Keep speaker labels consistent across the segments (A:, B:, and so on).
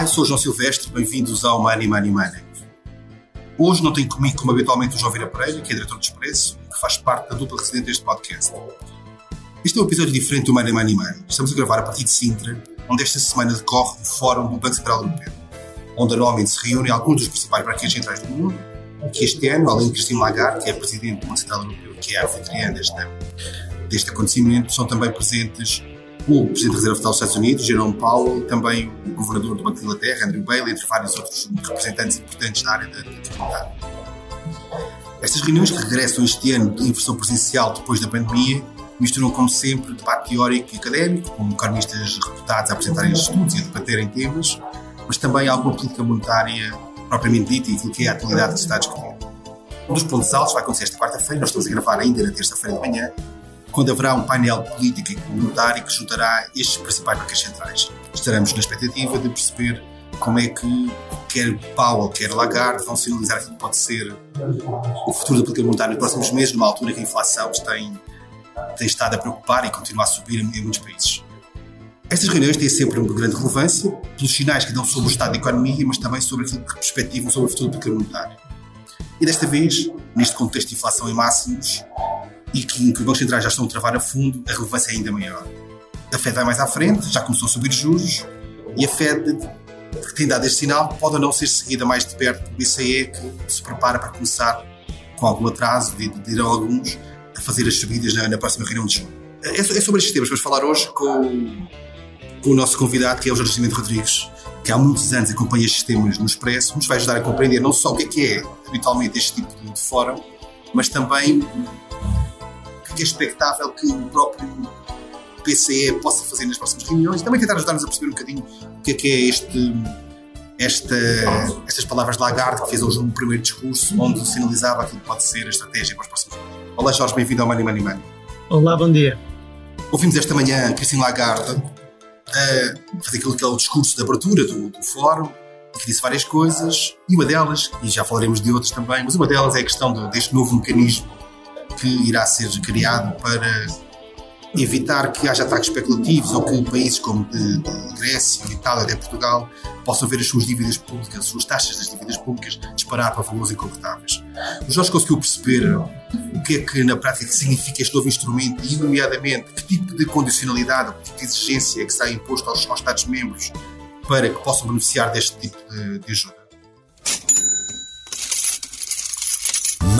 A: Eu sou o João Silvestre, bem-vindos ao Money Money Money. Hoje não tenho comigo, como habitualmente, o João Vieira Pereira, que é diretor de Expresso e que faz parte da dupla residente deste podcast. Este é um episódio diferente do Money Money Money. Estamos a gravar a partir de Sintra, onde esta semana decorre o Fórum do Banco Central Europeu, onde anualmente se reúnem alguns dos principais banqueiros centrais do mundo, que este ano, além de Christine Lagarde, que é presidente do Banco Central Europeu, que é a anfitriã deste, deste acontecimento, são também presentes o Presidente da Reserva Federal dos Estados Unidos, Jerome Powell, também o Governador do Banco de Inglaterra, Andrew Bailey, entre vários outros representantes importantes da área da atividade. Estas reuniões que regressam este ano em versão presencial depois da pandemia misturam, como sempre, debate teórico e académico, com economistas reputados a apresentarem estudos e a debaterem temas, mas também alguma política monetária propriamente dita e aquilo que é a atualidade que se está a discutir. Um dos pontos altos vai acontecer esta quarta-feira, nós estamos a gravar ainda na terça-feira de manhã, quando haverá um painel político e comunitário que juntará estes principais bancos centrais. Estaremos na expectativa de perceber como é que quer Powell, quer Lagarde vão sinalizar aquilo que pode ser o futuro da política monetária nos próximos meses, numa altura que a inflação tem, tem estado a preocupar e continua a subir em, muitos países. Estas reuniões têm sempre uma grande relevância, pelos sinais que dão sobre o estado da economia, mas também sobre aquilo que perspectivam sobre o futuro da política monetária. E desta vez, neste contexto de inflação em máximos, e que, em que os bancos centrais já estão a travar a fundo, a relevância é ainda maior. A Fed vai mais à frente, já começou a subir juros, e a Fed, que tem dado este sinal, pode ou não ser seguida mais de perto pelo BCE, que se prepara para começar, com algum atraso, dirão alguns, a fazer as subidas na, na próxima reunião de junho. É, é sobre estes temas que vamos falar hoje com, com o nosso convidado, que é o Jorge Cimento Rodrigues, que há muitos anos acompanha estes temas no Expresso, nos vai ajudar a compreender não só o que é que é habitualmente este tipo de, de fórum, mas também que é expectável que o próprio PCE possa fazer nas próximas reuniões e também tentar ajudar-nos a perceber um bocadinho o que é que é este, esta, estas palavras de Lagarde, que fez hoje um primeiro discurso onde sinalizava aquilo que pode ser a estratégia para os próximos anos. Olá Jorge, bem-vindo ao Money Money Money.
B: Olá, bom dia.
A: Ouvimos esta manhã Christine Lagarde a fazer aquilo que é o discurso de abertura do, do fórum que disse várias coisas e uma delas, e já falaremos de outras também, mas uma delas é a questão de, deste novo mecanismo que irá ser criado para evitar que haja ataques especulativos ou que países como de, de Grécia, Itália até Portugal possam ver as suas dívidas públicas, as suas taxas das dívidas públicas disparar para valores incomportáveis. O Jorge conseguiu perceber o que é que na prática significa este novo instrumento e, nomeadamente, que tipo de condicionalidade, que tipo de exigência é que está imposto aos, aos Estados-membros para que possam beneficiar deste tipo de, de ajuda.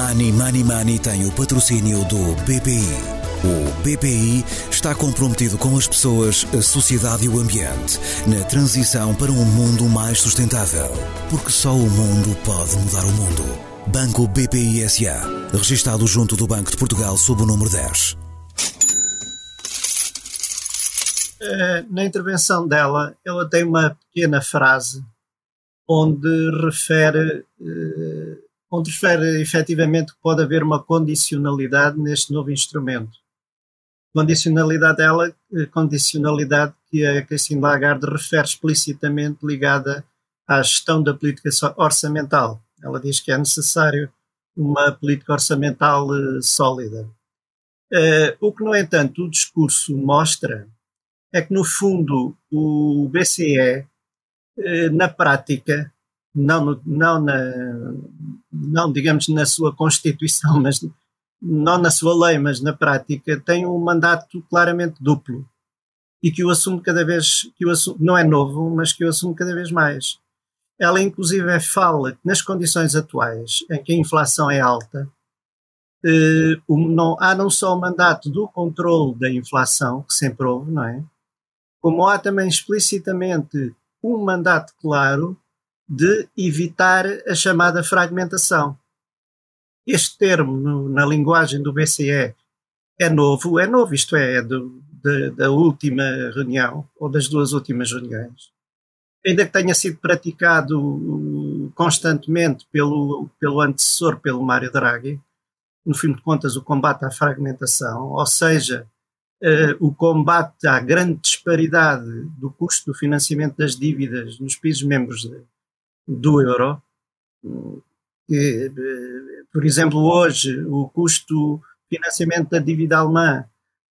C: Money Money Money tem o patrocínio do BPI. O BPI está comprometido com as pessoas, a sociedade e o ambiente na transição para um mundo mais sustentável. Porque só o mundo pode mudar o mundo. Banco BPI SA. Registado junto do Banco de Portugal sob o número 10.
B: Eh, na intervenção dela, ela tem uma pequena frase onde refere eh, onde refere efetivamente que pode haver uma condicionalidade neste novo instrumento. Condicionalidade ela, eh, condicionalidade que a Christine Lagarde refere explicitamente ligada à gestão da política orçamental. Ela diz que é necessário uma política orçamental uh, sólida. Uh, o que, no entanto, o discurso mostra é que, no fundo, o BCE, na prática, não, não, na, não digamos na sua Constituição, mas não na sua lei, mas na prática, tem um mandato claramente duplo e que o assume cada vez, que o assume, não é novo, mas que o assume cada vez mais. Ela, inclusive, fala que nas condições atuais, em que a inflação é alta, eh, não, há não só o mandato do controle da inflação, que sempre houve, não é? Como há também explicitamente um mandato claro de evitar a chamada fragmentação. Este termo, no, na linguagem do BCE, é novo, é novo, isto é, é do, de, da última reunião, ou das duas últimas reuniões. Ainda que tenha sido praticado constantemente pelo, pelo antecessor, pelo Mário Draghi, no fim de contas, o combate à fragmentação, ou seja, uh, o combate à grande disparidade do custo do financiamento das dívidas nos países membros de, do euro. Por exemplo, hoje o custo de financiamento da dívida alemã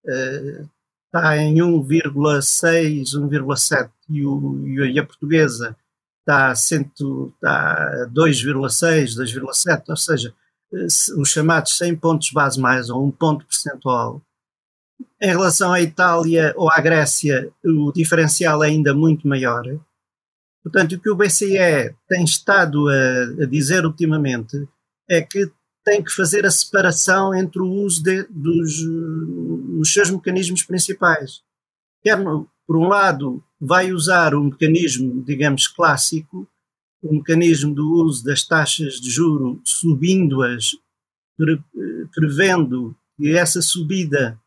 B: uh, está em 1,6, 1,7 e, e, a portuguesa está, está 2,6, 2,7, ou seja, os chamados 100 pontos base mais ou um ponto percentual. Em relação à Itália ou à Grécia, o diferencial é ainda muito maior. Portanto, o que o BCE tem estado a, a dizer ultimamente é que tem que fazer a separação entre o uso de, dos, dos seus mecanismos principais. Quer, por um lado, vai usar o mecanismo, digamos, clássico, o mecanismo do uso das taxas de juro subindo-as, pre, prevendo que essa subida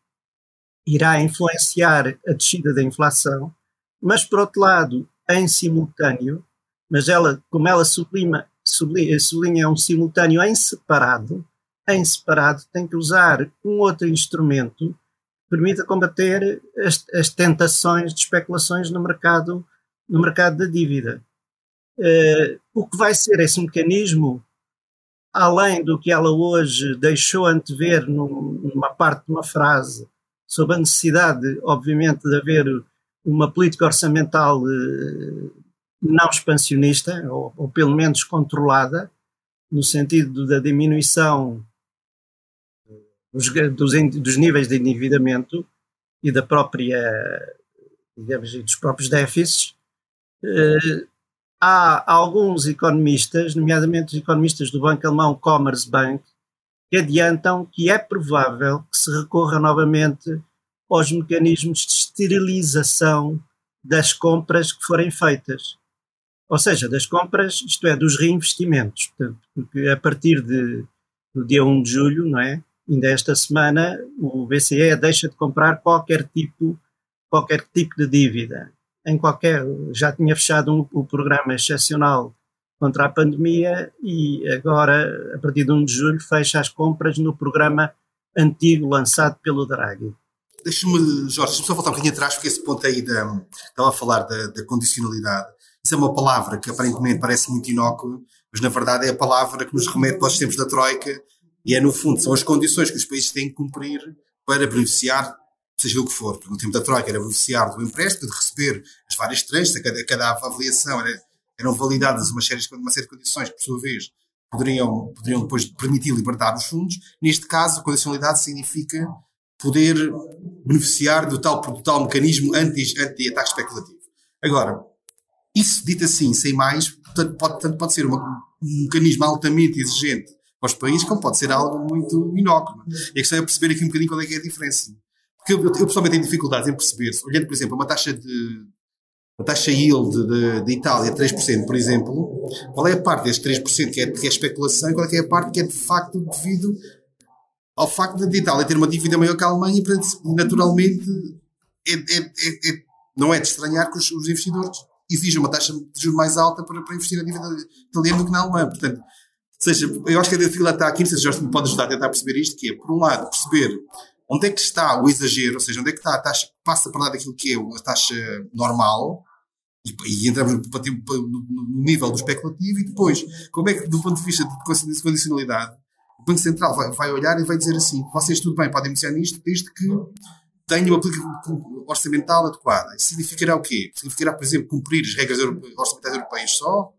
B: irá influenciar a descida da inflação, mas por outro lado, em simultâneo, mas ela, como ela sublima, sublinha, sublinha um simultâneo em separado, em separado tem que usar um outro instrumento que permita combater as, as tentações de especulações no mercado, no mercado da dívida. Uh, o que vai ser esse mecanismo, além do que ela hoje deixou antever num, numa parte de uma frase sobre a necessidade, obviamente, de haver uma política orçamental uh, não expansionista, ou, ou, pelo menos controlada, no sentido da diminuição dos, dos, dos níveis de endividamento e da própria, digamos, dos próprios déficits, uh, há alguns economistas, nomeadamente os economistas do banco alemão Commerzbank, que adiantam que é provável que se recorra novamente aos mecanismos de esterilização das compras que forem feitas. Ou seja, das compras, isto é, dos reinvestimentos. Portanto, porque a partir de, do dia 1 de julho, não é? Ainda esta semana, o BCE deixa de comprar qualquer tipo, qualquer tipo de dívida em qualquer. Já tinha fechado um, o programa excepcional contra a pandemia e agora, a partir de 1 de julho, fecha as compras no programa antigo lançado pelo Draghi.
A: Deixa-me, Jorge, deixa-me só voltar um bocadinho atrás, porque esse ponto aí da, estava a falar da, da condicionalidade. Isso é uma palavra que aparentemente parece muito inócua, mas na verdade é a palavra que nos remete para os tempos da Troika e é, no fundo, são as condições que os países têm que cumprir para beneficiar seja o que for. No tempo da Troika era beneficiar do empréstimo, de receber as várias tranches, cada, cada avaliação era, eram validadas uma série, uma série de condições por sua vez, poderiam, poderiam depois permitir libertar os fundos. Neste caso, a condicionalidade significa poder beneficiar do tal, do tal mecanismo anti-ataque anti especulativo. Agora, isso dito assim, sem mais, tanto pode, tanto pode ser uma, um mecanismo altamente exigente para os países, como pode ser algo muito inócuo. E a questão é perceber aqui um bocadinho qual é é a diferença. Porque eu, eu pessoalmente tenho dificuldades em perceber, olhando, por exemplo, uma taxa de a taxa yield de, de Itália, 3%, por exemplo, qual é a parte destes 3% que é, que é especulação e qual é, que é a parte que é de facto devido ao facto de Itália ter uma dívida maior que a Alemanha naturalmente, é, é, é, é, não é de estranhar que os, os investidores exijam uma taxa de juros mais alta para, para investir na dívida italiana do que na Alemanha. Portanto, seja, eu acho que a dificuldade está aqui, não sei se Jorge me pode ajudar a tentar perceber isto, que é, por um lado, perceber onde é que está o exagero, ou seja, onde é que está a taxa que passa para lá daquilo que é a taxa normal, e, e entramos no, no, nível do especulativo, e depois, como é que, do ponto de vista de condicionalidade, o Banco Central vai, vai olhar e vai dizer assim: vocês tudo bem, podem iniciar nisto, desde que tenham uma política orçamental adequada. Isso significará o quê? Significará, por exemplo, cumprir as regras orçamentais europeias só?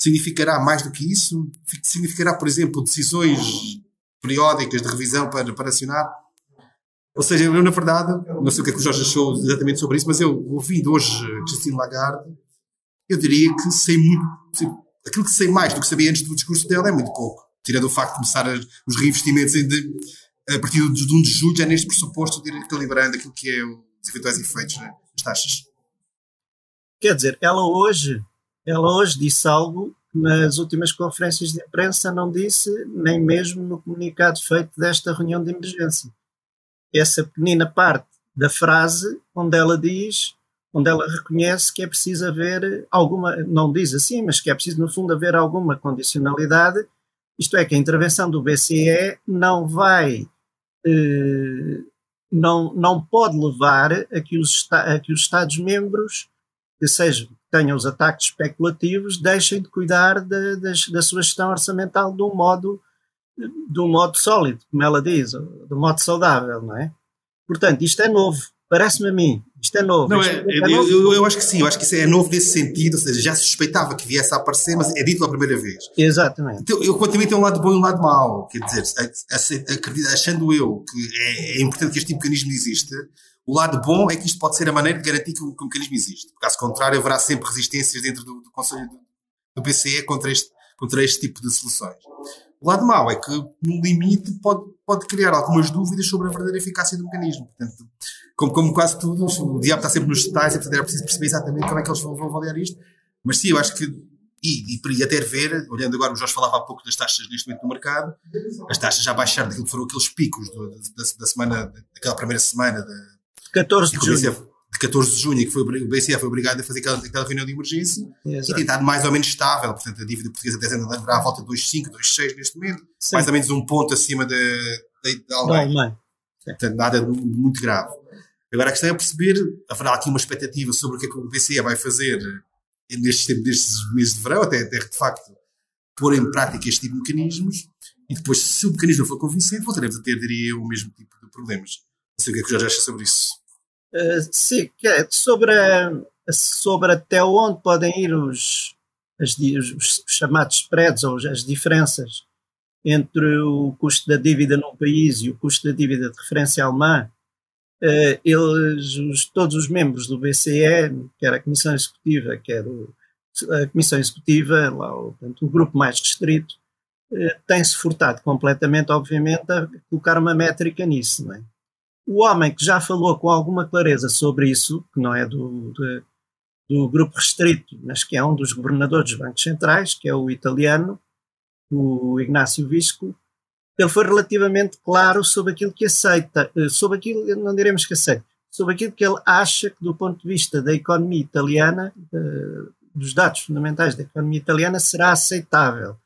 A: Significará mais do que isso? Significará, por exemplo, decisões periódicas de revisão para, para acionar? Ou seja, eu, na verdade, não sei o que é que o Jorge achou exatamente sobre isso, mas eu, ouvindo hoje Christine Lagarde, eu diria que sei muito. Aquilo que sei mais do que sabia antes do discurso dela é muito pouco. Tirando o facto de começar os reinvestimentos a partir de 1 de julho, já neste pressuposto, de ir calibrando aquilo que é os eventuais efeitos das né, taxas.
B: Quer dizer, ela hoje, ela hoje disse algo que nas últimas conferências de imprensa não disse, nem mesmo no comunicado feito desta reunião de emergência essa pequenina parte da frase onde ela diz, onde ela reconhece que é preciso haver alguma, não diz assim, mas que é preciso no fundo haver alguma condicionalidade, isto é, que a intervenção do BCE não vai, eh, não, não pode levar a que os, a que os Estados-membros, que tenham os ataques especulativos, deixem de cuidar de, de, da sua gestão orçamental de um modo de um modo sólido, como ela diz, de um modo saudável, não é? Portanto, isto é novo, parece-me a mim, Isto é novo.
A: Não, é, é, é novo. Eu, eu, acho que sim, eu acho que isso é novo nesse sentido, ou seja, já suspeitava que viesse a aparecer, mas é dito pela primeira vez.
B: Exatamente.
A: Então, eu continuamente tenho um lado bom e um lado mau, quer dizer, achando eu que é, é, importante que este tipo mecanismo exista, o lado bom é que isto pode ser a maneira de garantir que o, que o mecanismo existe. Caso contrário, haverá sempre resistências dentro do, do Conselho do, do BCE contra este, contra este tipo de soluções. O lado mau é que, no limite, pode, pode criar algumas dúvidas sobre a verdadeira eficácia do mecanismo. Portanto, como, como quase tudo, o diabo está sempre nos detalhes, portanto era preciso perceber exatamente como é que eles vão, vão avaliar isto. Mas sim, eu acho que, e, e, e até ver, olhando agora, o Jorge falava há pouco das taxas neste momento no mercado, as taxas já baixaram daquilo que foram aqueles picos do, da, da, semana, daquela primeira semana da,
B: 14 de junho
A: de 14 de junho, que foi, o BCE foi obrigado a fazer aquela, aquela reunião de emergência Exato. e tem estado mais ou menos estável. Portanto, a dívida portuguesa até andará à volta de 2,5, 2,6 neste momento, Sim. mais ou menos um ponto acima da, da, Alemanha. Portanto, nada muito grave. Agora a questão é perceber, haverá aqui uma expectativa sobre o que é que o BCE vai fazer nestes, nestes meses de verão, até, até de facto pôr em prática este tipo de mecanismos, e depois, se o mecanismo for convincente, voltaremos a ter, diria eu, o mesmo tipo de problemas. Não sei o que é que o Jorge acha sobre isso.
B: Uh, sim, é sobre, sobre até onde podem ir os, as, os, os chamados spreads ou as diferenças entre o custo da dívida num país e o custo da dívida de referência alemã, eles, os, todos os membros do BCE, quer a Comissão Executiva, quer o, a Comissão Executiva, lá, o, portanto, o grupo mais restrito, uh, tem-se furtado completamente, obviamente, a colocar uma métrica nisso. Não é? o homem que já falou com alguma clareza sobre isso, que não é do, de, do grupo restrito, mas que é um dos governadores dos bancos centrais, que é o italiano, o Ignácio Visco, ele foi relativamente claro sobre aquilo que aceita, eh, sobre aquilo, não diremos que aceita, sobre aquilo que ele acha que, do ponto de vista da economia italiana, dos dados fundamentais da economia italiana, será aceitável.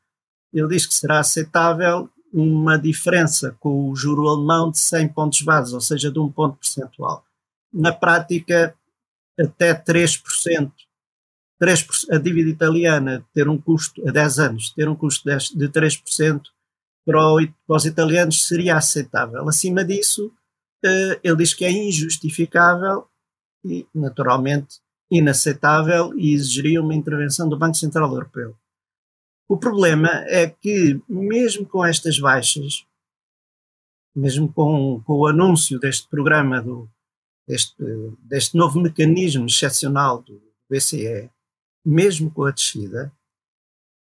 B: Ele diz que será aceitável uma diferença com o juro alemão de 100 pontos base, ou seja, de um ponto percentual. Na prática, até 3%. 3% a dívida italiana ter um custo, a 10 anos, ter um custo de 3% para, o, para os italianos seria aceitável. Acima disso, eh, ele diz que é injustificável e, naturalmente, inaceitável e exigiria uma intervenção do Banco Central Europeu. O problema é que, mesmo com estas baixas, mesmo com, com o anúncio deste programa, do, deste, deste novo mecanismo excepcional do BCE, mesmo com a descida,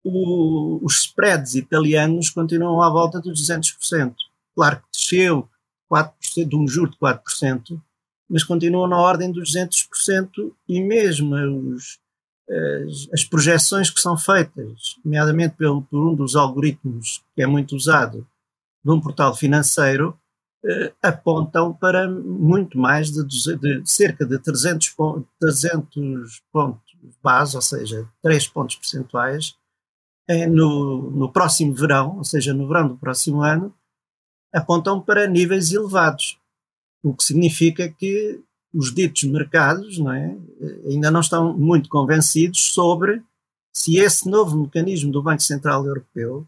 B: o, os spreads italianos continuam à volta dos 200%. Claro que desceu 4%, de um juro de 4%, mas continuam na ordem dos 200% e mesmo os, as, as projeções que são feitas, nomeadamente pelo, por um dos algoritmos que é muito usado num portal financeiro, eh, apontam para muito mais de, de, de cerca de 300, 300 pontos base, ou seja, 3 pontos percentuais, eh, no, no próximo verão, ou seja, no verão do próximo ano, apontam para níveis elevados, o que significa que os ditos mercados não é, ainda não estão muito convencidos sobre se esse novo mecanismo do Banco Central Europeu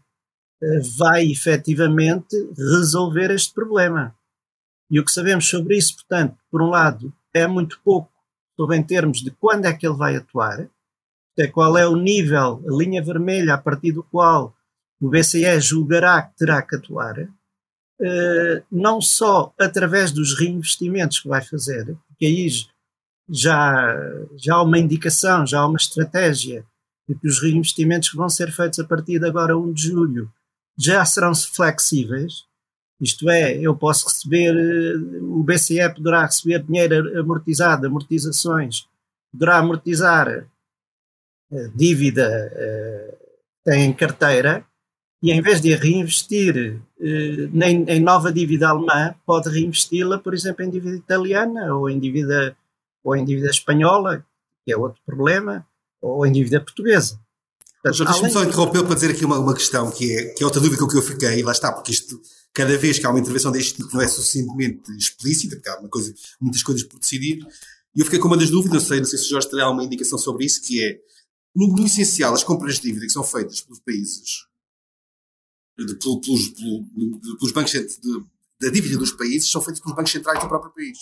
B: eh, vai efetivamente resolver este problema. E o que sabemos sobre isso, portanto, por um lado, é muito pouco sobre em termos de quando é que ele vai atuar, é qual é o nível, a linha vermelha a partir do qual o BCE julgará que terá que atuar, eh, não só através dos reinvestimentos que vai fazer, porque aí já, já há uma indicação, já há uma estratégia de que os reinvestimentos que vão ser feitos a partir de agora, 1 de julho, já serão flexíveis. Isto é, eu posso receber, eh, o BCE poderá receber dinheiro amortizado, amortizações, poderá amortizar eh, dívida em carteira e em vez de reinvestir eh, em, nova dívida alemã, pode reinvesti-la, por exemplo, em dívida italiana ou em dívida, ou em dívida espanhola, que é outro problema, ou em dívida portuguesa.
A: Deixa-me só interromper para dizer aqui uma, uma questão que é, que é outra dúvida com que eu fiquei, e lá está, porque isto, cada vez que há uma intervenção deste tipo, não é suficientemente explícita, porque há uma coisa, muitas coisas por decidir, e eu fiquei com uma das dúvidas, não sei, não sei se o Jorge terá uma indicação sobre isso, que é, no, essencial, as compras de dívida que são feitas pelos países de, pelos, pelos, pelos bancos de, da dívida dos países são feitos pelos bancos centrais do próprio país.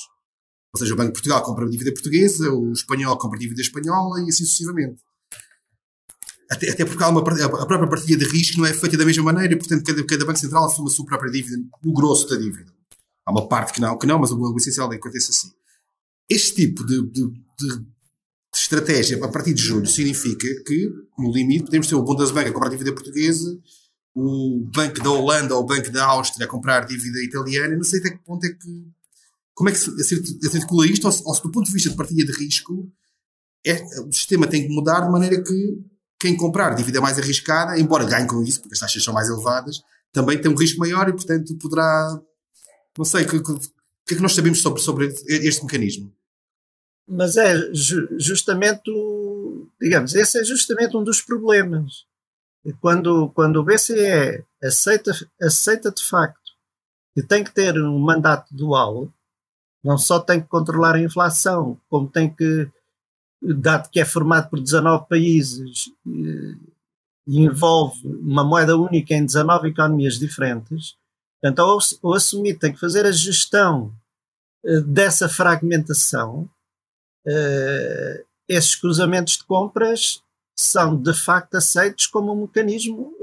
A: Ou seja, o Banco de Portugal compra dívida portuguesa, o espanhol compra dívida espanhola e assim sucessivamente. Até, até porque há uma, a própria partilha de risco não é feita da mesma maneira e, portanto, cada, cada Banco Central assume a sua própria dívida, o grosso da dívida. Há uma parte que não, que não mas o, o essencial é que aconteça assim. Este tipo de, de, de, estratégia a partir de julho significa que, no limite, podemos ter o Bundesbank a comprar dívida portuguesa, o Banco da Holanda ou o Banco da Áustria a comprar dívida italiana. Não sei até que ponto é que. Como é que se, articula isto? Ou se, ou se, do ponto de vista de partilha de risco, é, o sistema tem que mudar de maneira que quem comprar dívida mais arriscada, embora ganhe com isso, porque as taxas são mais elevadas, também tem um risco maior e, portanto, poderá. Não sei, o que, que, que é que nós sabemos sobre, sobre este mecanismo?
B: Mas é justamente, o, digamos, esse é justamente um dos problemas. Quando, quando o BCE aceita, aceita de facto que tem que ter um mandato dual, não só tem que controlar a inflação, como tem que dado que é formado por 19 países e envolve uma moeda única em 19 economias diferentes, portanto, ao, ao assumir tem que fazer a gestão uh, dessa fragmentação, uh, esses cruzamentos de compras são de facto aceitos como um mecanismo,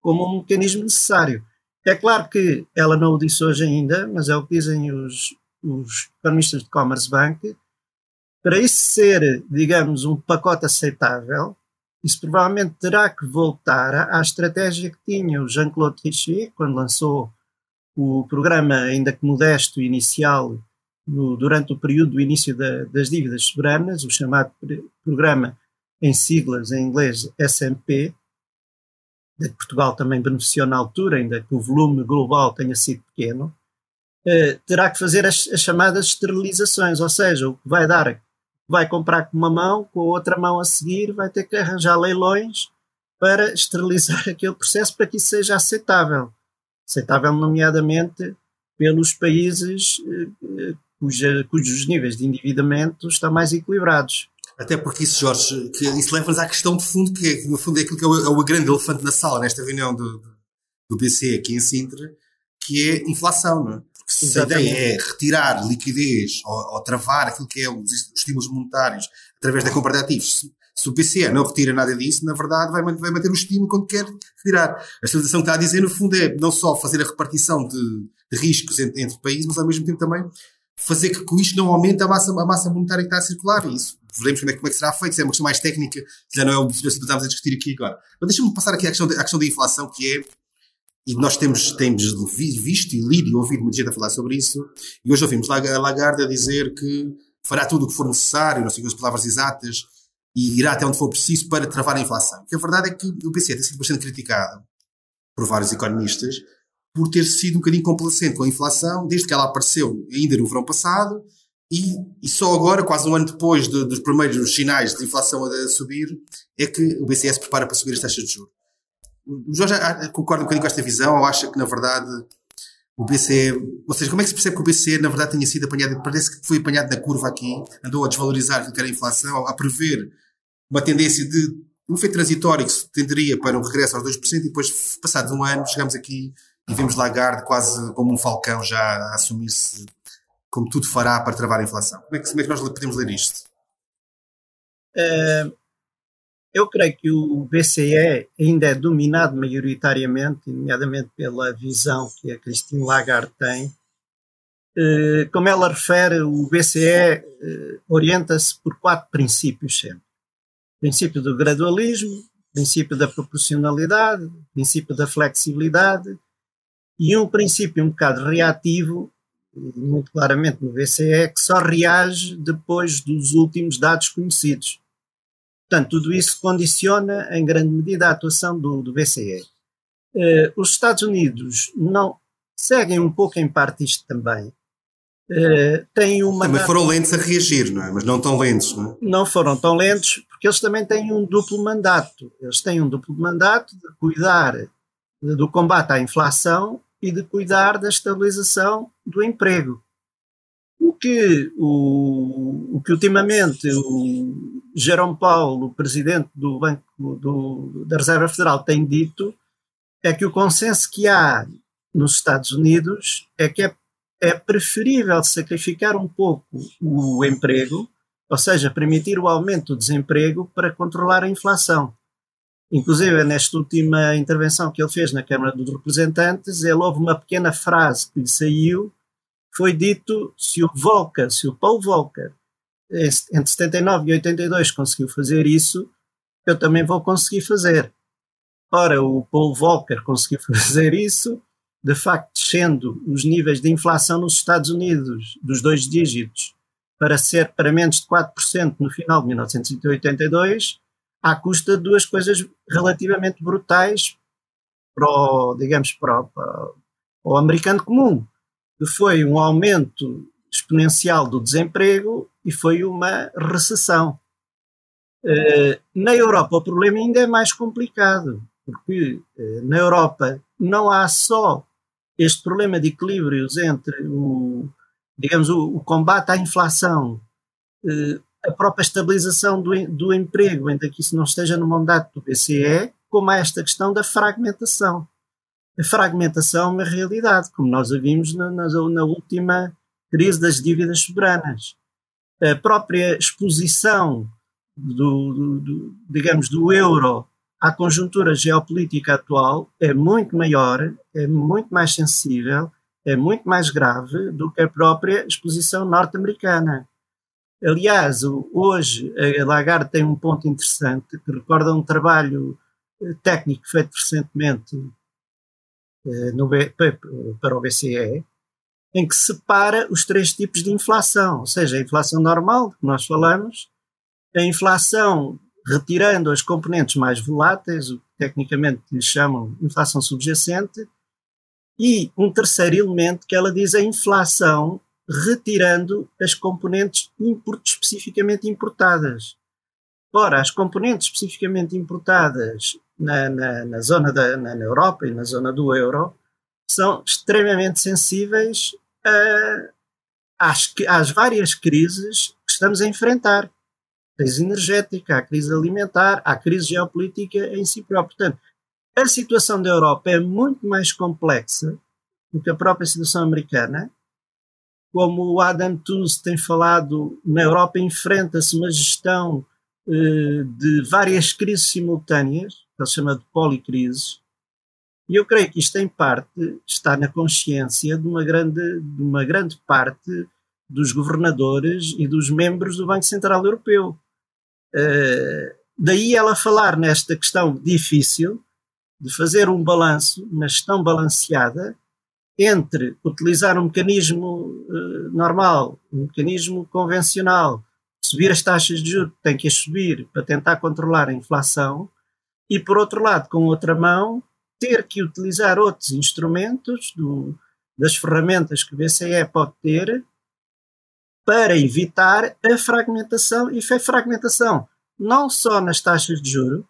B: como um mecanismo necessário. É claro que ela não o disse hoje ainda, mas é o que dizem os, os economistas de Commerce Bank, para isso ser, digamos, um pacote aceitável, isso provavelmente terá que voltar à, estratégia que tinha o Jean-Claude Trichet quando lançou o programa, ainda que modesto, inicial, no, durante o período do início da, das dívidas soberanas, o chamado programa em siglas em inglês SMP, de que Portugal também beneficiou na altura, ainda que o volume global tenha sido pequeno, eh, terá que fazer as, as, chamadas esterilizações, ou seja, o que vai dar vai comprar com uma mão, com a outra mão a seguir, vai ter que arranjar leilões para esterilizar aquele processo para que isso seja aceitável. Aceitável, nomeadamente, pelos países eh, cuja, cujos níveis de endividamento estão mais equilibrados.
A: Até porque isso, Jorge, isso leva-nos à questão de fundo, que é, no fundo é aquilo que é o, é o grande elefante na sala nesta reunião do, do BCE aqui em Sintra, que é inflação, não é? se a ideia é retirar liquidez ou, ou, travar aquilo que é os, os estímulos monetários através da compra de ativos, se, se, o BCE não retira nada disso, na verdade vai, vai manter o estímulo quando quer retirar. A estabilização que está a dizer, no fundo, é não só fazer a repartição de, de riscos entre, entre, países, mas ao mesmo tempo também fazer que com isto não aumente a massa, a massa monetária que está a circular. E isso veremos como é, como é que será feito, se é uma questão mais técnica, já não é o que estamos a discutir aqui agora. Mas deixa-me passar aqui à questão, à questão da inflação, que é e nós temos, temos visto e lido e ouvido muita gente a falar sobre isso, e hoje ouvimos Lagarde a dizer que fará tudo o que for necessário, não sei as palavras exatas, e irá até onde for preciso para travar a inflação. E a verdade é que o BCE tem sido bastante criticado por vários economistas por ter sido um bocadinho complacente com a inflação desde que ela apareceu ainda no verão passado e, e só agora, quase um ano depois de, dos primeiros sinais de inflação a subir, é que o BCE se prepara para subir as taxas de juros. O Jorge concorda um bocadinho com esta visão ou acha que, na verdade, o BCE, ou seja, como é que se percebe que o BCE, na verdade, tenha sido apanhado, parece que foi apanhado na curva aqui, andou a desvalorizar aquilo que era a inflação, a prever uma tendência de um efeito transitório que se tenderia para um regresso aos 2% e depois, passado um ano, chegamos aqui e vemos Lagarde quase como um falcão já a assumir-se como tudo fará para travar a inflação. Como é que, como é que nós podemos ler isto?
B: É, eu creio que o BCE ainda é dominado maioritariamente, nomeadamente pela visão que a Christine Lagarde tem. Eh, como ela refere, o BCE eh, orienta-se por quatro princípios sempre. Princípio do gradualismo, princípio da proporcionalidade, princípio da flexibilidade e um princípio um bocado reativo, muito claramente no BCE, que só reage depois dos últimos dados conhecidos. Portanto, tudo isso condiciona em grande medida a atuação do, do BCE. Eh, os Estados Unidos não seguem um pouco em parte isto também. Uh, têm uma
A: também foram lentos a reagir, não é? Mas não tão lentos, não é?
B: Não foram tão lentos porque eles também têm um duplo mandato. Eles têm um duplo mandato de cuidar do combate à inflação e de cuidar da estabilização do emprego. O que, o, o que ultimamente o Jerome Powell, o presidente do Banco do, da Reserva Federal, tem dito é que o consenso que há nos Estados Unidos é que é, é preferível sacrificar um pouco o emprego, ou seja, permitir o aumento do desemprego para controlar a inflação. Inclusive, nesta última intervenção que ele fez na Câmara dos Representantes, ele houve uma pequena frase que lhe saiu, foi dito, se o Volcker, se o Paul Volcker, entre 79 e 82 conseguiu fazer isso, eu também vou conseguir fazer. Ora, o Paul Volcker conseguiu fazer isso, de facto, descendo os níveis de inflação nos Estados Unidos dos dois dígitos para ser para menos de 4% no final de 1982, à custa de duas coisas relativamente brutais para o, digamos, para o, para o americano comum, que foi um aumento exponencial do desemprego e foi uma recessão. Uh, na Europa o problema ainda é mais complicado, porque uh, na Europa não há só este problema de equilíbrios entre o, digamos, o, o combate à inflação, uh, a própria estabilização do, do emprego, ainda que isso não esteja no mandato do BCE, como há esta questão da fragmentação. A fragmentação é uma realidade, como nós a vimos na, na, na última crise das dívidas soberanas. A própria exposição do, do, do, digamos, do euro à conjuntura geopolítica atual é muito maior, é muito mais sensível, é muito mais grave do que a própria exposição norte-americana. Aliás, hoje a Lagarde tem um ponto interessante que recorda um trabalho eh, técnico feito recentemente eh, para o BCE, em que separa os três tipos de inflação, ou seja, a inflação normal, que nós falamos, a inflação retirando as componentes mais voláteis, o que tecnicamente lhe chamam inflação subjacente, e um terceiro elemento que ela diz a inflação retirando as componentes import, especificamente importadas. Ora, as componentes especificamente importadas na, na, na zona da na, na, Europa e na zona do euro são extremamente sensíveis a, às, às várias crises que estamos a enfrentar. A crise energética, a crise alimentar, a crise geopolítica em si própria. Portanto, a situação da Europa é muito mais complexa do que a própria situação americana como o Adam Tooze tem falado, na Europa enfrenta-se uma gestão eh, de várias crises simultâneas, que ele chama de policrises, e eu creio que isto, em parte, está na consciência de uma grande, de uma grande parte dos governadores e dos membros do Banco Central Europeu. Uh, daí ela falar nesta questão difícil de fazer um balanço, uma gestão balanceada, entre utilizar um mecanismo uh, normal, um mecanismo convencional, subir as taxas de juros, tem que as subir para tentar controlar a inflação, e por outro lado, com outra mão, ter que utilizar outros instrumentos do, das ferramentas que o BCE pode ter para evitar a fragmentação, e foi fragmentação não só nas taxas de juro,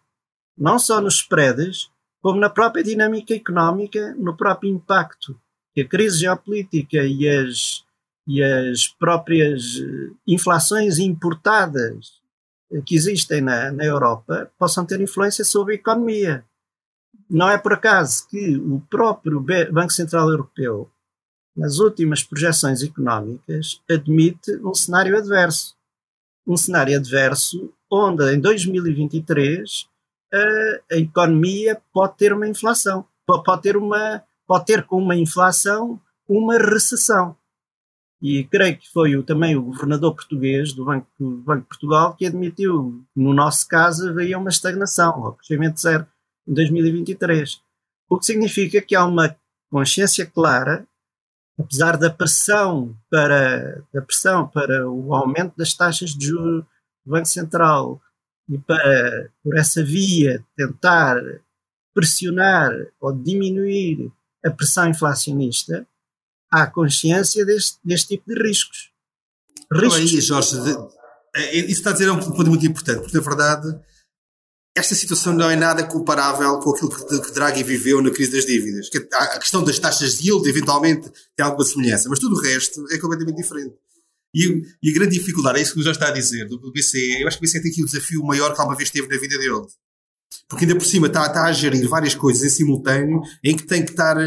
B: não só nos spreads, como na própria dinâmica económica, no próprio impacto que a crise geopolítica e as, e as próprias eh, inflações importadas que existem na, na Europa possam ter influência sobre a economia. Não é por acaso que o próprio Banco Central Europeu, nas últimas projeções económicas, admite um cenário adverso. Um cenário adverso onde, em 2023, a, a economia pode ter uma inflação, pode ter uma pode ter com uma inflação uma recessão. E creio que foi o, também o governador português do Banco, do Banco de Portugal que admitiu, no nosso caso, haveria uma estagnação, ou crescimento zero em 2023. O que significa que há uma consciência clara, apesar da pressão para, da pressão para o aumento das taxas de juros do Banco Central e para, por essa via, tentar pressionar ou diminuir a pressão inflacionista, há consciência deste, deste tipo de riscos.
A: riscos. Aí, Jorge, é, isso está a dizer um ponto muito importante, porque na verdade esta situação não é nada comparável com aquilo que Draghi viveu na crise das dívidas. A questão das taxas de yield eventualmente tem alguma semelhança, mas tudo o resto é completamente diferente. E, e a grande dificuldade, é isso que o Jorge está a dizer, do BCE, eu acho que o BCE tem aqui o desafio maior que alguma vez teve na vida dele porque ainda por cima está, está a gerir várias coisas em simultâneo em que tem que estar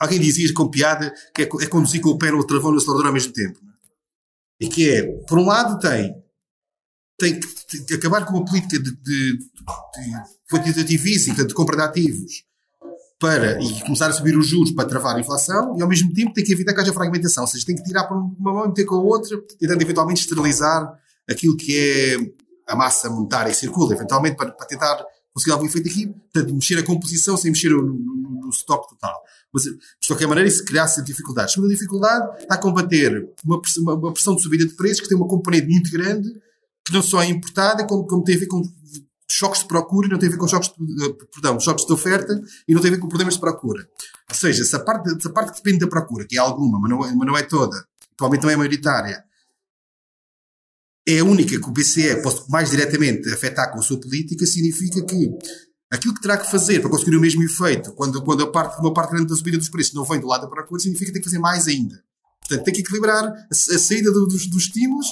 A: alguém dizia com piada que é, é conduzir com o pé no travão no acelerador ao mesmo tempo. E que é, por um lado, tem, tem que acabar com uma política de, de, de quantitativíssima, de compra de ativos, para, e começar a subir os juros para travar a inflação, e ao mesmo tempo tem que evitar que haja fragmentação, ou seja, tem que tirar para uma mão e meter com a outra, tentando eventualmente esterilizar aquilo que é a massa monetária que circula, eventualmente para, para tentar conseguir algum efeito aqui, portanto, mexer a composição sem mexer no, no, no stock total. Mas, de qualquer maneira, isso criasse dificuldades. A segunda dificuldade está a combater uma, uma, uma pressão de subida de preços que tem uma componente muito grande, que não só é importada, como, como tem a ver com choques de procura e não tem a ver com choques de, eh, perdão, choques de oferta e não tem a ver com problemas de procura. Ou seja, essa parte, essa parte que depende da procura, que é alguma, mas não é, mas não é toda, provavelmente não é maioritária, é a única que o BCE pode mais diretamente afetar com a sua política, significa que aquilo que terá que fazer para conseguir o mesmo efeito, quando, quando a parte, uma parte grande da subida dos preços não vem do lado da procura, significa que tem que fazer mais ainda. Portanto, tem que equilibrar a, a saída do, dos, dos estímulos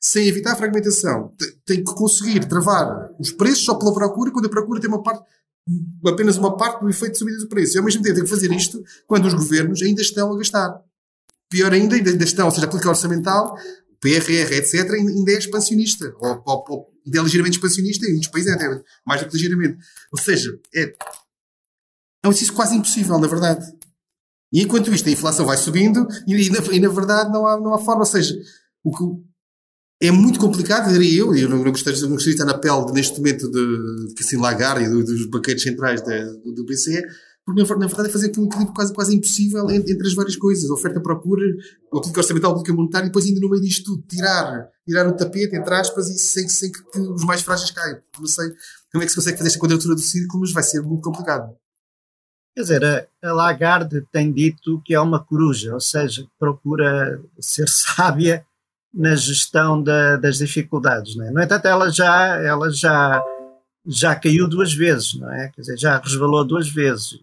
A: sem evitar a fragmentação. Tem que conseguir travar os preços só pela procura, quando a procura tem uma parte, apenas uma parte do efeito de subida do preço. E ao mesmo tempo tem que fazer isto quando os governos ainda estão a gastar. Pior ainda, ainda estão, ou seja, a política orçamental, PRR, etc., ainda é expansionista. Ou, ou, ou ainda é ligeiramente expansionista, em muitos países é mais do que ligeiramente. Ou seja, é, é um exercício quase impossível, na verdade. E enquanto isto, a inflação vai subindo e, e, na, e na, verdade não há, não há forma. Ou seja, o que, é muito complicado, diria eu, e eu não gostaria, não gostaria de estar na pele neste momento de, Cassino Lagarde e do, dos banqueiros centrais do, do BCE, porque na, verdade é fazer um equilíbrio quase, quase impossível entre, as várias coisas, oferta-procura, a política orçamental, política monetária, e depois ainda no meio disto tudo, tirar, tirar o tapete, entre aspas, e sem, sem que, que os mais frágeis caiam. Não sei como é que se consegue fazer esta quadratura do círculo, mas vai ser muito complicado.
B: Quer dizer, a, a Lagarde tem dito que é uma coruja, ou seja, procura ser sábia na gestão da, das dificuldades. Não é? No entanto, ela já, ela já, já caiu duas vezes, não é? Quer dizer, já resvalou duas vezes.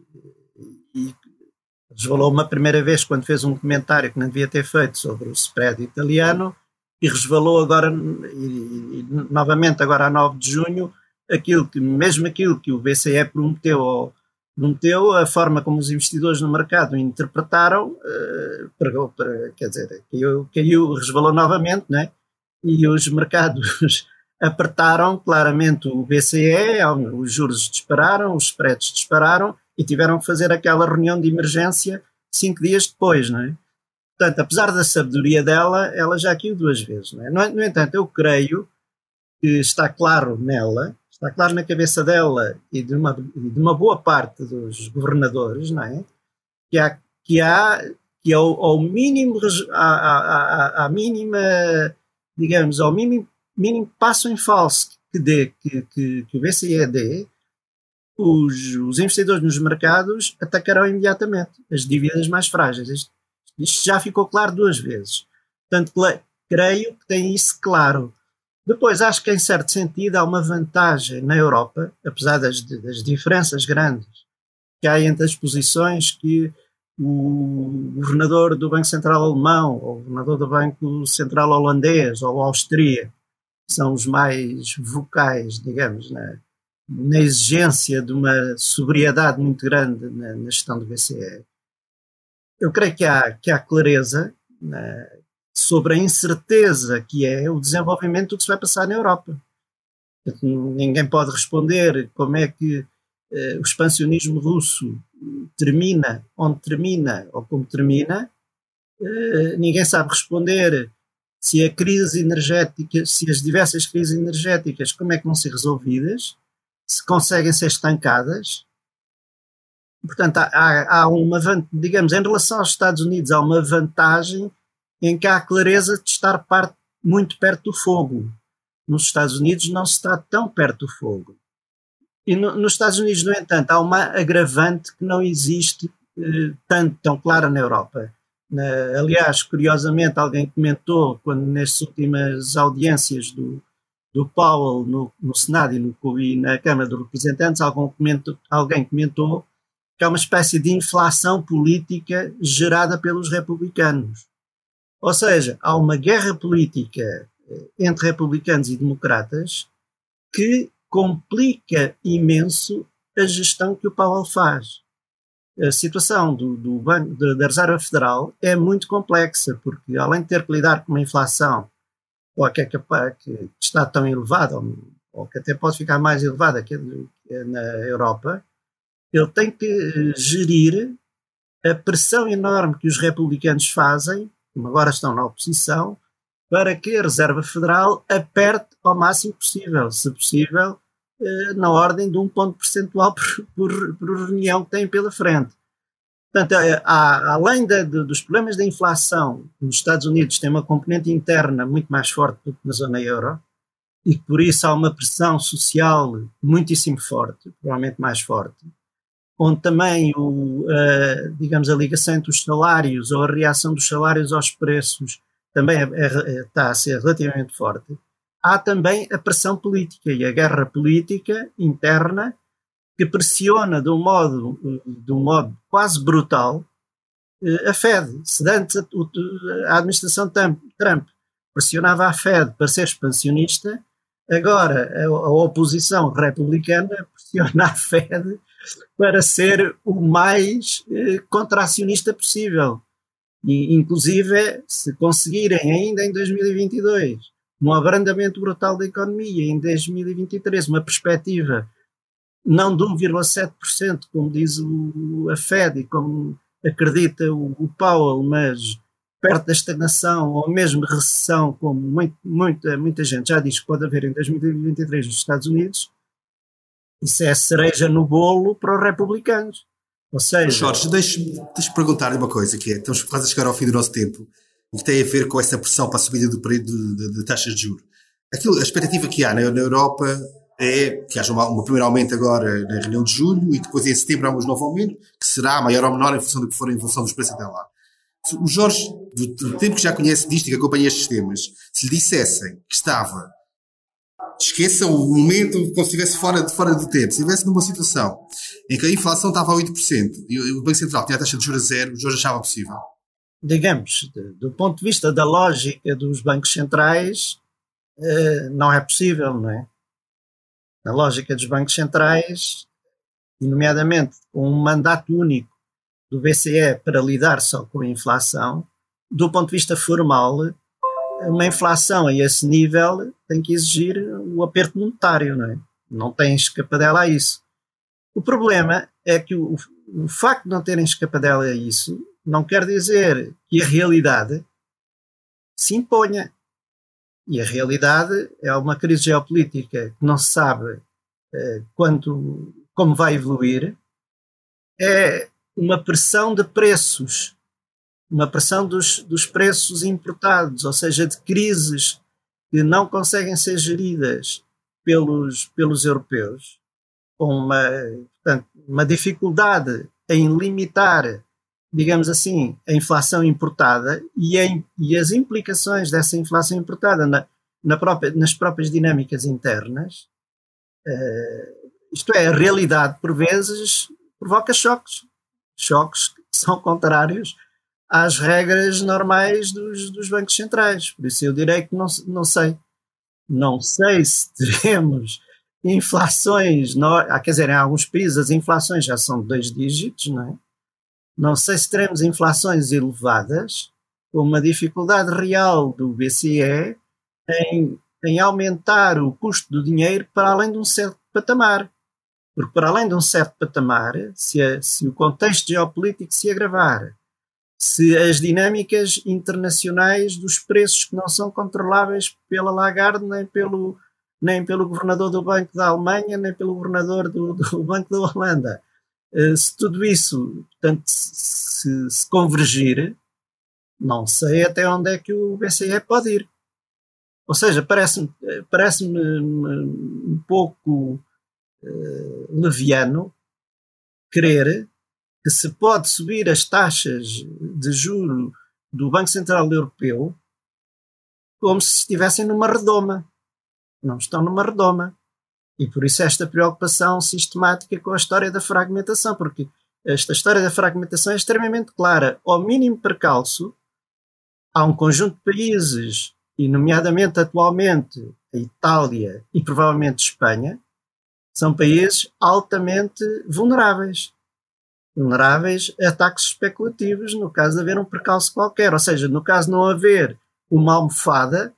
B: E resvalou uma primeira vez quando fez um comentário que não devia ter feito sobre o spread italiano e resvalou agora, e, e, novamente agora a 9 de junho, aquilo que, mesmo aquilo que o BCE prometeu ao, meteu a forma como os investidores no mercado interpretaram, uh, para, quer dizer, caiu, caiu, resvalou novamente, né? e os mercados apertaram claramente o BCE, os juros dispararam, os spreads dispararam e tiveram que fazer aquela reunião de emergência cinco dias depois, não é? Portanto, apesar da sabedoria dela, ela já caiu duas vezes. Não é? No entanto, eu creio que está claro nela está claro na cabeça dela e de uma, de uma boa parte dos governadores, não é? Que há, que há que ao, ao mínimo, à, à, mínima, digamos, ao mínimo, mínimo passo em falso que, dê, que, que, que o BCE dê, os, os investidores nos mercados atacarão imediatamente as dívidas mais frágeis. Isto, isto já ficou claro duas vezes. Portanto, creio que tem isso claro. Depois, acho que em certo sentido há uma vantagem na Europa, apesar das, das diferenças grandes que há entre as posições que o governador do Banco Central Alemão, ou o governador do Banco Central Holandês, ou Austria, são os mais vocais, digamos, na, na exigência de uma sobriedade muito grande na, na, gestão do BCE. Eu creio que há, que há clareza na, sobre a incerteza que é o desenvolvimento do que se vai passar na Europa. Ninguém pode responder como é que eh, o expansionismo russo termina, onde termina ou como termina. Eh, ninguém sabe responder se a crise energética, se as diversas crises energéticas, como é que vão ser resolvidas, se conseguem ser estancadas. Portanto, há, há uma, digamos, em relação aos Estados Unidos, há uma vantagem em que há a clareza de estar parte, muito perto do fogo. Nos Estados Unidos não se está tão perto do fogo. E no, nos Estados Unidos, no entanto, há uma agravante que não existe eh, tanto tão clara na Europa. Aliás, curiosamente, alguém comentou, quando nestas últimas audiências do, do Powell no, no Senado e, no, e na Câmara dos Representantes, alguém comentou, que há uma espécie de inflação política gerada pelos republicanos. Ou seja, há uma guerra política eh, entre republicanos e democratas que complica imenso a gestão que o Powell faz. A situação do, do banco, da Reserva Federal é muito complexa, porque além de ter que lidar com uma inflação ou que, é capaz, que está tão elevada, ou, ou, que até pode ficar mais elevada que na Europa, ele tem que eh, gerir a pressão enorme que os republicanos fazem, como agora estão na oposição, para que a Reserva Federal aperte ao máximo possível, se possível, na ordem de um ponto percentual por, por, por reunião que tem pela frente. Portanto, eh, há, além dos problemas da inflação, nos Estados Unidos tem uma componente interna muito mais forte do que na zona euro, e por isso há uma pressão social muitíssimo forte, provavelmente mais forte, onde também, o, uh, digamos, a ligação entre os salários ou a reação dos salários aos preços também é, é, está a ser relativamente forte, há também a pressão política e a guerra política interna que pressiona de um modo, de um modo quase brutal a Fed. Se antes a, administração Trump pressionava a Fed para ser expansionista, agora a, a oposição republicana pressiona a Fed para ser o mais eh, contracionista possível. E, inclusive, se conseguirem ainda em 2022 um abrandamento brutal da economia, em 2023 uma perspectiva não de 1,7%, como diz o, a Fed e como acredita o, o Powell, mas perto da estagnação ou mesmo recessão, como muito, muita, muita gente já diz que pode haver em 2023 nos Estados Unidos, isso é cereja no bolo para os republicanos. Ou seja.
A: Jorge, deixe-me deixe perguntar uma coisa, que é: estamos quase a chegar ao fim do nosso tempo, o que tem a ver com essa pressão para a subida do período de, de, de, taxas de juros. Aquilo, a expectativa que há na, na Europa é que haja uma, uma primeiro aumento agora na reunião de julho e depois em setembro há um novo aumento, que será maior ou menor em função do que for em função dos preços até lá. O Jorge, do, do tempo que já conhece disto e que acompanha estes temas, se lhe dissessem que estava esqueça o momento como se estivesse fora, fora do tempo. Se estivesse numa situação em que a inflação estava a 8% e o Banco Central tinha a taxa de juros zero, o Jorge achava possível?
B: Digamos, do ponto de vista da lógica dos bancos centrais, eh, não é possível, não é? Na lógica dos bancos centrais, nomeadamente com um mandato único do BCE para lidar só com a inflação, do ponto de vista formal, uma inflação a esse nível tem que exigir o aperto monetário, não é? Não tem escapadela a isso. O problema é que o, o facto de não terem escapadela a isso não quer dizer que a realidade se imponha. E a realidade é uma crise geopolítica que não se sabe eh, quanto, como vai evoluir, é uma pressão de preços uma pressão dos, dos preços importados, ou seja, de crises que não conseguem ser geridas pelos, pelos europeus, com uma, portanto, uma dificuldade em limitar, digamos assim, a inflação importada e, em, e as implicações dessa inflação importada na, na própria, nas próprias dinâmicas internas. Uh, isto é, a realidade, por vezes, provoca choques. Choques que são contrários às regras normais dos, dos bancos centrais. Por isso eu direi que não, não sei. Não sei se teremos inflações, no, ah, quer dizer, em alguns países as inflações já são de dois dígitos, não é? Não sei se teremos inflações elevadas, com uma dificuldade real do BCE em, em aumentar o custo do dinheiro para além de um certo patamar. Porque para além de um certo patamar, se, a, se o contexto geopolítico se agravar se as dinâmicas internacionais dos preços que não são controláveis pela Lagarde nem pelo, nem pelo governador do Banco da Alemanha, nem pelo governador do, do Banco da Holanda. Eh, se tudo isso, portanto, se, se, convergir, não sei até onde é que o BCE pode ir. Ou seja, parece-me parece um pouco uh, leviano querer que se pode subir as taxas de juro do Banco Central Europeu como se estivessem numa redoma. Não estão numa redoma. E por isso esta preocupação sistemática com a história da fragmentação, porque esta história da fragmentação é extremamente clara. Ao mínimo percalço, há um conjunto de países, e nomeadamente atualmente a Itália e provavelmente Espanha, são países altamente vulneráveis vulneráveis a ataques especulativos no caso de haver um percalço qualquer. Ou seja, no caso de não haver uma almofada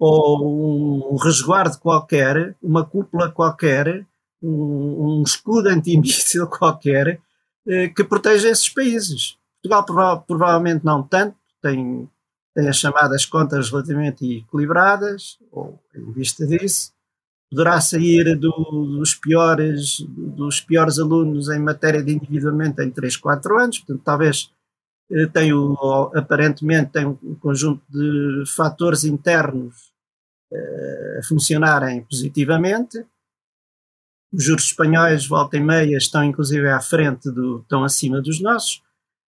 B: ou um resguardo qualquer, uma cúpula qualquer, um, um escudo antimíssil qualquer eh, que proteja esses países. Portugal prova provavelmente não tanto, tem, tem as chamadas contas relativamente equilibradas, ou em vista disso, poderá sair do, dos, piores, dos piores alunos em matéria de endividamento em 3, 4 anos, portanto, talvez tenha, aparentemente tem um conjunto de fatores internos funcionarem positivamente. Os juros espanhóis, volta e meia, estão inclusive à frente, do, estão acima dos nossos,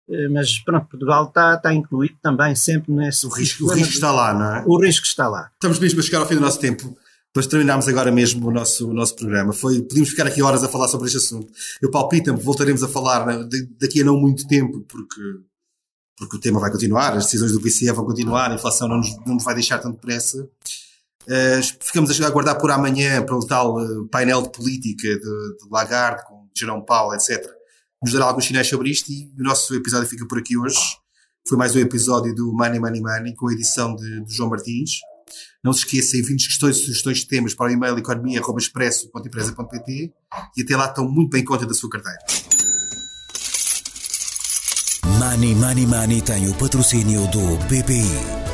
B: eh, mas pronto, Portugal está, está incluído também sempre nesse.
A: O risco, o risco está lá, não é?
B: O risco está lá.
A: Estamos mesmo a chegar ao fim do nosso tempo. Depois terminámos agora mesmo o nosso, o nosso programa. Foi, podíamos ficar aqui horas a falar sobre este assunto. Eu palpito-me, voltaremos a falar né, daqui a não muito tempo, porque, porque o tema vai continuar, as decisões do BCE vão continuar, a inflação não nos, não nos vai deixar tanto depressa. Uh, ficamos a aguardar por amanhã para o tal uh, painel de política de, de Lagarde, com Jerome Paulo, etc. Nos dará alguns sinais sobre isto e o nosso episódio fica por aqui hoje. Foi mais um episódio do Money Money Money com a edição de, de João Martins. Não se esqueça, enviem questões e sugestões de temas para o e-mail economia.expresso.empresa.pt e até lá estão muito bem em conta da sua carteira.
C: Money Money Money tem o patrocínio do BPI.